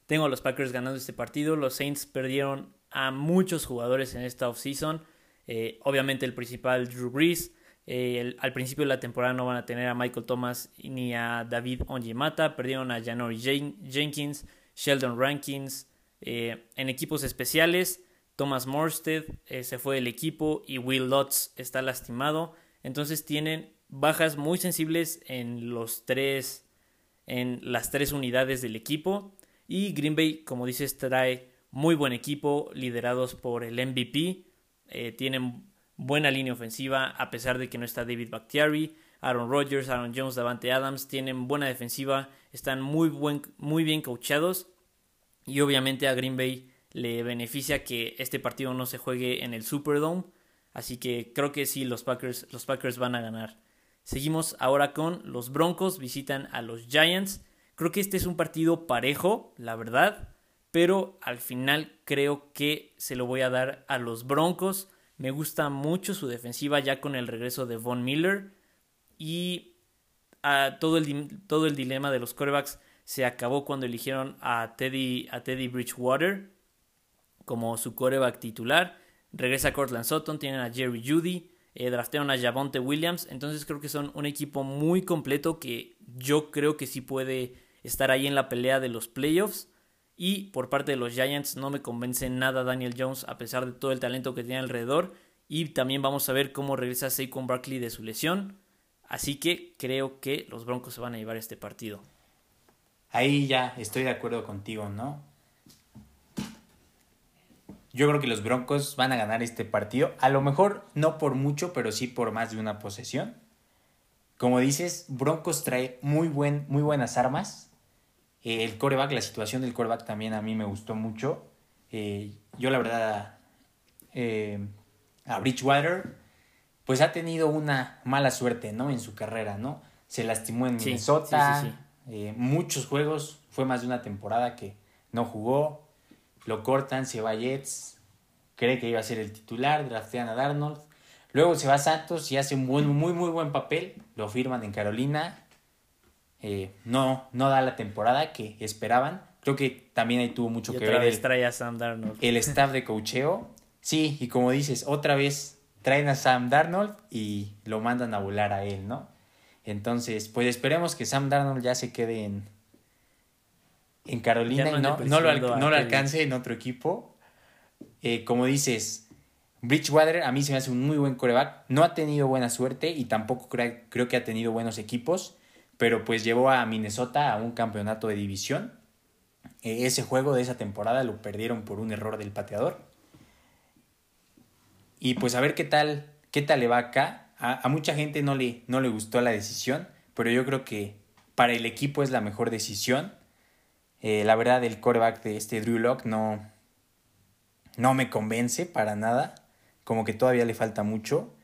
tengo a los Packers ganando este partido. Los Saints perdieron a muchos jugadores en esta offseason. Eh, obviamente el principal Drew Brees. Eh, al principio de la temporada no van a tener a Michael Thomas ni a David Onyemata. Perdieron a Janori Jenkins, Sheldon Rankins. Eh, en equipos especiales, Thomas Morstead se fue del equipo y Will Lutz está lastimado. Entonces tienen bajas muy sensibles en los tres en las tres unidades del equipo. Y Green Bay, como dices, trae muy buen equipo, liderados por el MVP. Eh, tienen buena línea ofensiva, a pesar de que no está David Bakhtiari. Aaron Rodgers, Aaron Jones, Davante Adams tienen buena defensiva, están muy, buen, muy bien coachados. Y obviamente a Green Bay le beneficia que este partido no se juegue en el Superdome. Así que creo que sí, los Packers, los Packers van a ganar. Seguimos ahora con los Broncos, visitan a los Giants. Creo que este es un partido parejo, la verdad, pero al final creo que se lo voy a dar a los Broncos. Me gusta mucho su defensiva ya con el regreso de Von Miller y a todo, el, todo el dilema de los quarterbacks se acabó cuando eligieron a Teddy, a Teddy Bridgewater como su quarterback titular. Regresa Cortland Sutton, tienen a Jerry Judy, eh, draftearon a Javonte Williams, entonces creo que son un equipo muy completo que yo creo que sí puede estar ahí en la pelea de los playoffs Y por parte de los Giants no me convence nada Daniel Jones a pesar de todo el talento que tiene alrededor. Y también vamos a ver cómo regresa Saquon Barkley de su lesión. Así que creo que los Broncos se van a llevar este partido. Ahí ya estoy de acuerdo contigo, ¿no? Yo creo que los Broncos van a ganar este partido. A lo mejor no por mucho, pero sí por más de una posesión. Como dices, Broncos trae muy, buen, muy buenas armas. Eh, el coreback, la situación del coreback también a mí me gustó mucho. Eh, yo la verdad, eh, a Bridgewater, pues ha tenido una mala suerte, ¿no? En su carrera, ¿no? Se lastimó en Minnesota, muchos juegos, fue más de una temporada que no jugó, lo cortan, se va a Jets, cree que iba a ser el titular, draftean a Darnold, luego se va a Santos y hace un muy, muy, muy buen papel, lo firman en Carolina, eh, no, no da la temporada que esperaban. Creo que también ahí tuvo mucho que ver el, el staff de cocheo. Sí, y como dices, otra vez traen a Sam Darnold y lo mandan a volar a él, ¿no? Entonces, pues esperemos que Sam Darnold ya se quede en, en Carolina y no, no, lo, no lo alcance en otro equipo. Eh, como dices, Bridgewater a mí se me hace un muy buen coreback. No ha tenido buena suerte y tampoco creo que ha tenido buenos equipos pero pues llevó a Minnesota a un campeonato de división. E, ese juego de esa temporada lo perdieron por un error del pateador. Y pues a ver qué tal, qué tal le va acá. A, mucha gente no le, no le gustó la decisión, pero yo creo que para el equipo es la mejor decisión. Eh, la verdad, el coreback de este Drew Lock no, no me convence para nada. Como que todavía le falta mucho.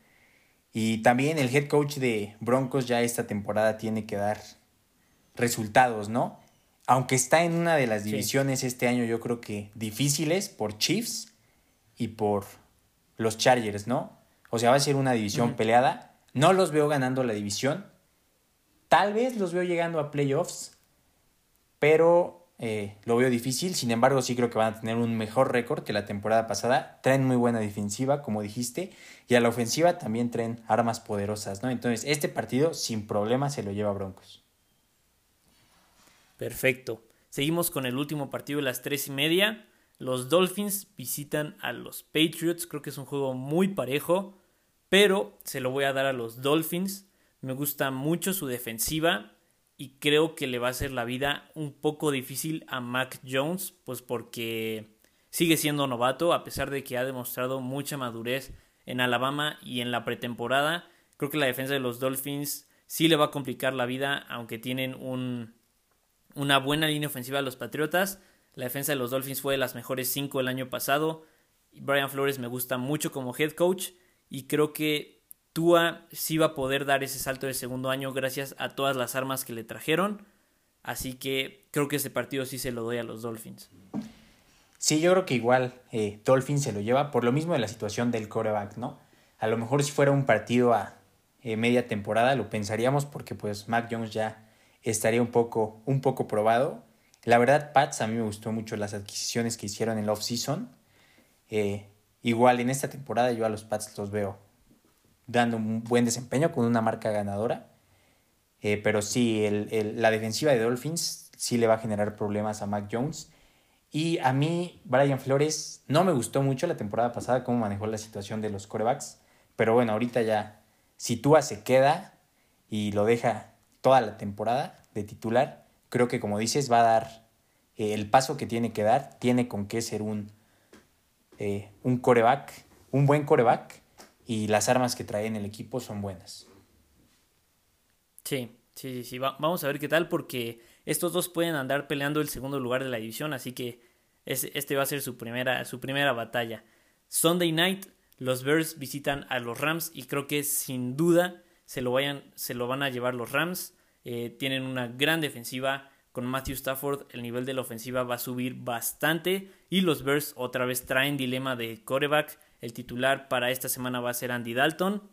Y también el head coach de Broncos ya esta temporada tiene que dar resultados, ¿no? Aunque está en una de las divisiones este año yo creo que difíciles por Chiefs y por los Chargers, ¿no? O sea, va a ser una división peleada. No los veo ganando la división. Tal vez los veo llegando a playoffs, pero eh, lo veo difícil. Sin embargo, sí creo que van a tener un mejor récord que la temporada pasada. Traen muy buena defensiva, como dijiste. Y a la ofensiva también traen armas poderosas, ¿no? Entonces, este partido sin problema se lo lleva Broncos. Perfecto. Seguimos con el último partido de las tres y media. Los Dolphins visitan a los Patriots. Creo que es un juego muy parejo. Pero se lo voy a dar a los Dolphins. Me gusta mucho su defensiva y creo que le va a hacer la vida un poco difícil a Mac Jones, pues porque sigue siendo novato, a pesar de que ha demostrado mucha madurez en Alabama y en la pretemporada. Creo que la defensa de los Dolphins sí le va a complicar la vida, aunque tienen un, una buena línea ofensiva a los Patriotas. La defensa de los Dolphins fue de las mejores cinco el año pasado. Brian Flores me gusta mucho como head coach y creo que Tua sí va a poder dar ese salto de segundo año gracias a todas las armas que le trajeron. Así que creo que ese partido sí se lo doy a los Dolphins. Sí, yo creo que igual eh, Dolphins se lo lleva por lo mismo de la situación del coreback, ¿no? A lo mejor si fuera un partido a eh, media temporada lo pensaríamos porque pues Mac Jones ya estaría un poco, un poco probado. La verdad, Pats, a mí me gustó mucho las adquisiciones que hicieron en la off-season. Eh, igual en esta temporada yo a los Pats los veo dando un buen desempeño con una marca ganadora. Eh, pero sí, el, la defensiva de Dolphins sí le va a generar problemas a Mac Jones. Y a mí, Brian Flores, no me gustó mucho la temporada pasada cómo manejó la situación de los corebacks. Pero bueno, ahorita ya, si Tua se queda y lo deja toda la temporada de titular, creo que como dices, va a dar eh, el paso que tiene que dar. Tiene con qué ser un, eh, un coreback, un buen coreback y las armas que trae en el equipo son buenas. Sí, sí, sí, vamos a ver qué tal porque estos dos pueden andar peleando el segundo lugar de la división, así que este va a ser su primera, su primera batalla. Sunday night, los Bears visitan a los Rams y creo que sin duda se lo, vayan, se lo van a llevar los Rams. Eh, tienen una gran defensiva. Con Matthew Stafford el nivel de la ofensiva va a subir bastante y los Bears otra vez traen dilema de quarterback el titular para esta semana va a ser Andy Dalton.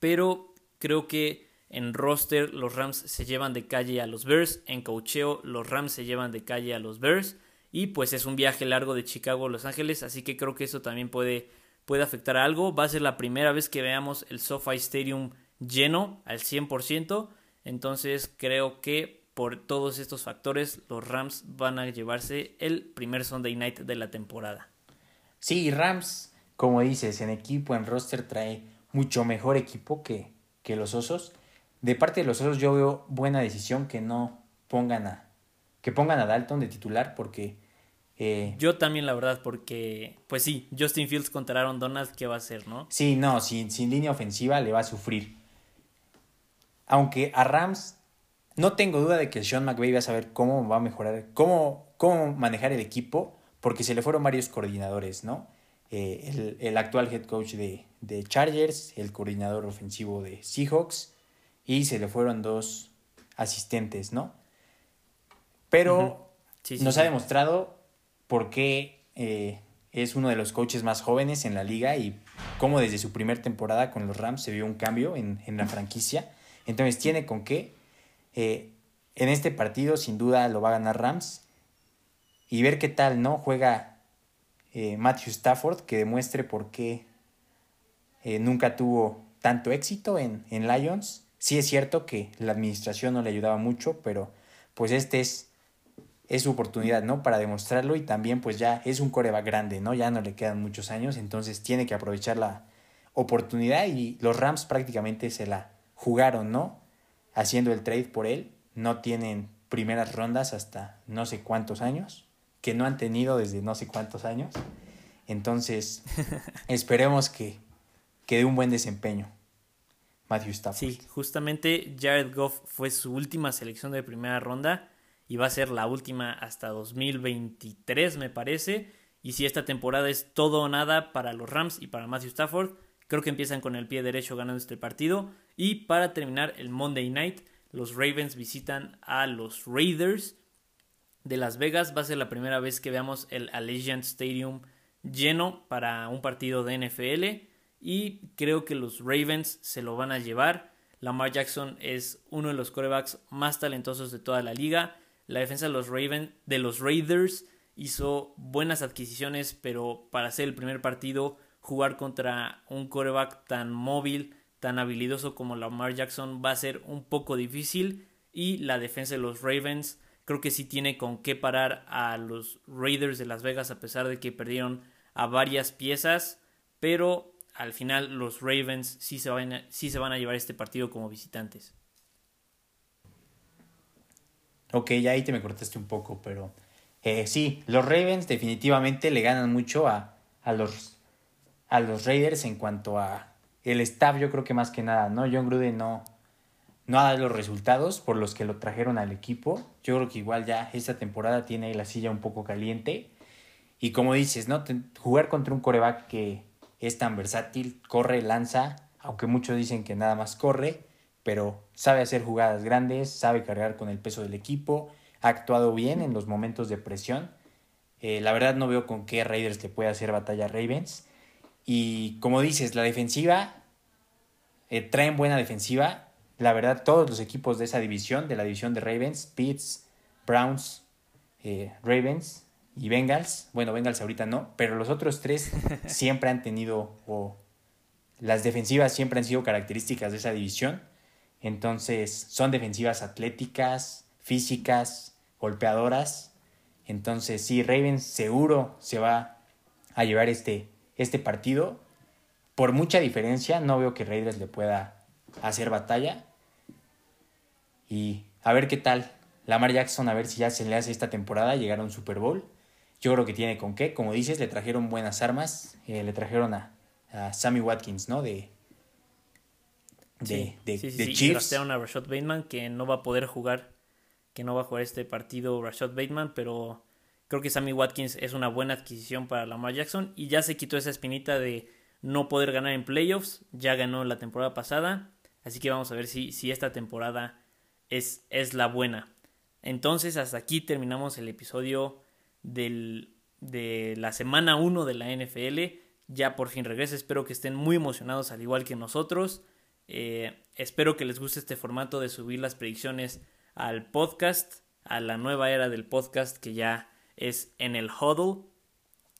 Pero creo que en roster los Rams se llevan de calle a los Bears. En cocheo los Rams se llevan de calle a los Bears. Y pues es un viaje largo de Chicago a Los Ángeles. Así que creo que eso también puede, puede afectar a algo. Va a ser la primera vez que veamos el SoFi Stadium lleno al 100%. Entonces creo que por todos estos factores, los Rams van a llevarse el primer Sunday night de la temporada. Sí, Rams, como dices, en equipo, en roster trae mucho mejor equipo que, que los Osos. De parte de los Osos yo veo buena decisión que no pongan a que pongan a Dalton de titular porque eh, yo también la verdad porque pues sí, Justin Fields contra Aaron Donald qué va a hacer, ¿no? Sí, no, sin, sin línea ofensiva le va a sufrir. Aunque a Rams no tengo duda de que Sean McVay va a saber cómo va a mejorar, cómo, cómo manejar el equipo, porque se le fueron varios coordinadores, ¿no? Eh, el, el, actual head coach de, de, Chargers, el coordinador ofensivo de Seahawks, y se le fueron dos asistentes, ¿no? Pero sí, sí, nos sí. ha demostrado por qué eh, es uno de los coaches más jóvenes en la liga y cómo desde su primer temporada con los Rams se vio un cambio en, en la franquicia. Entonces tiene con qué eh, en este partido sin duda lo va a ganar Rams. Y ver qué tal, ¿no? Juega eh, Matthew Stafford, que demuestre por qué eh, nunca tuvo tanto éxito en, en Lions. Sí es cierto que la administración no le ayudaba mucho, pero pues este es, es su oportunidad, ¿no? Para demostrarlo y también pues ya es un coreback grande, ¿no? Ya no le quedan muchos años, entonces tiene que aprovechar la oportunidad y los Rams prácticamente se la jugaron, ¿no? haciendo el trade por él. No tienen primeras rondas hasta no sé cuántos años, que no han tenido desde no sé cuántos años. Entonces, esperemos que, que dé un buen desempeño. Matthew Stafford. Sí, justamente Jared Goff fue su última selección de primera ronda y va a ser la última hasta 2023, me parece. Y si esta temporada es todo o nada para los Rams y para Matthew Stafford, creo que empiezan con el pie derecho ganando este partido. Y para terminar el Monday Night, los Ravens visitan a los Raiders de Las Vegas. Va a ser la primera vez que veamos el Allegiant Stadium lleno para un partido de NFL. Y creo que los Ravens se lo van a llevar. Lamar Jackson es uno de los corebacks más talentosos de toda la liga. La defensa de los, de los Raiders hizo buenas adquisiciones, pero para hacer el primer partido, jugar contra un coreback tan móvil, tan habilidoso como Lamar Jackson va a ser un poco difícil y la defensa de los Ravens creo que sí tiene con qué parar a los Raiders de Las Vegas a pesar de que perdieron a varias piezas, pero al final los Ravens sí se van a, sí se van a llevar este partido como visitantes. Ok, ya ahí te me cortaste un poco, pero eh, sí, los Ravens definitivamente le ganan mucho a, a, los, a los Raiders en cuanto a el staff yo creo que más que nada, ¿no? John Gruden no, no ha dado los resultados por los que lo trajeron al equipo. Yo creo que igual ya esta temporada tiene la silla un poco caliente. Y como dices, ¿no? Jugar contra un coreback que es tan versátil, corre, lanza, aunque muchos dicen que nada más corre, pero sabe hacer jugadas grandes, sabe cargar con el peso del equipo, ha actuado bien en los momentos de presión. Eh, la verdad no veo con qué Raiders le puede hacer batalla a Ravens. Y como dices, la defensiva, eh, traen buena defensiva. La verdad, todos los equipos de esa división, de la división de Ravens, Pitts, Browns, eh, Ravens y Bengals, bueno, Bengals ahorita no, pero los otros tres siempre han tenido, o las defensivas siempre han sido características de esa división. Entonces, son defensivas atléticas, físicas, golpeadoras. Entonces, sí, Ravens seguro se va a llevar este, este partido. Por mucha diferencia, no veo que Raiders le pueda hacer batalla. Y a ver qué tal. Lamar Jackson, a ver si ya se le hace esta temporada llegar a un Super Bowl. Yo creo que tiene con qué. Como dices, le trajeron buenas armas. Eh, le trajeron a, a, Sammy Watkins, ¿no? De, de, de, sí, sí, de Chiefs. a Rashad Bateman que no va a poder jugar. Que no va a jugar este partido Rashad Bateman, pero Creo que Sammy Watkins es una buena adquisición para Lamar Jackson y ya se quitó esa espinita de no poder ganar en playoffs. Ya ganó la temporada pasada. Así que vamos a ver si, si esta temporada es, es la buena. Entonces, hasta aquí terminamos el episodio del, de la semana 1 de la NFL. Ya por fin regresa. Espero que estén muy emocionados, al igual que nosotros. Eh, espero que les guste este formato de subir las predicciones al podcast, a la nueva era del podcast que ya es en el huddle.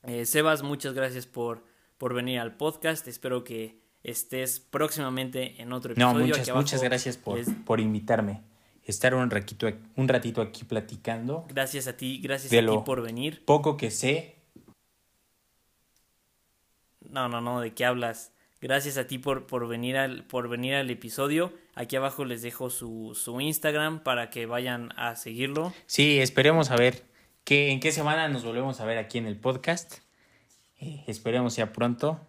Eh, Sebas, muchas gracias por, por venir al podcast. Espero que estés próximamente en otro episodio. No, muchas, muchas gracias por, por invitarme. estar un ratito, un ratito aquí platicando. Gracias a ti, gracias a ti por venir. Poco que sé. No, no, no, ¿de qué hablas? Gracias a ti por, por, venir, al, por venir al episodio. Aquí abajo les dejo su, su Instagram para que vayan a seguirlo. Sí, esperemos a ver que, en qué semana nos volvemos a ver aquí en el podcast. Eh, esperemos ya pronto.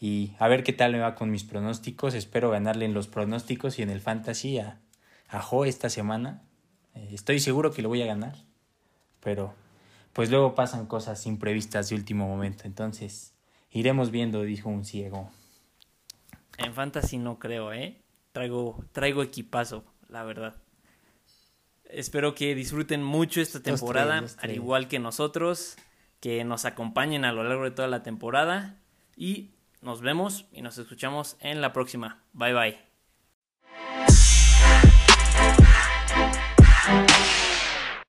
Y a ver qué tal me va con mis pronósticos. Espero ganarle en los pronósticos y en el fantasy a, a Jo esta semana. Eh, estoy seguro que lo voy a ganar. Pero pues luego pasan cosas imprevistas de último momento. Entonces iremos viendo, dijo un ciego. En fantasy no creo, ¿eh? Traigo, traigo equipazo, la verdad. Espero que disfruten mucho esta temporada, al igual que nosotros, que nos acompañen a lo largo de toda la temporada y nos vemos y nos escuchamos en la próxima. Bye bye.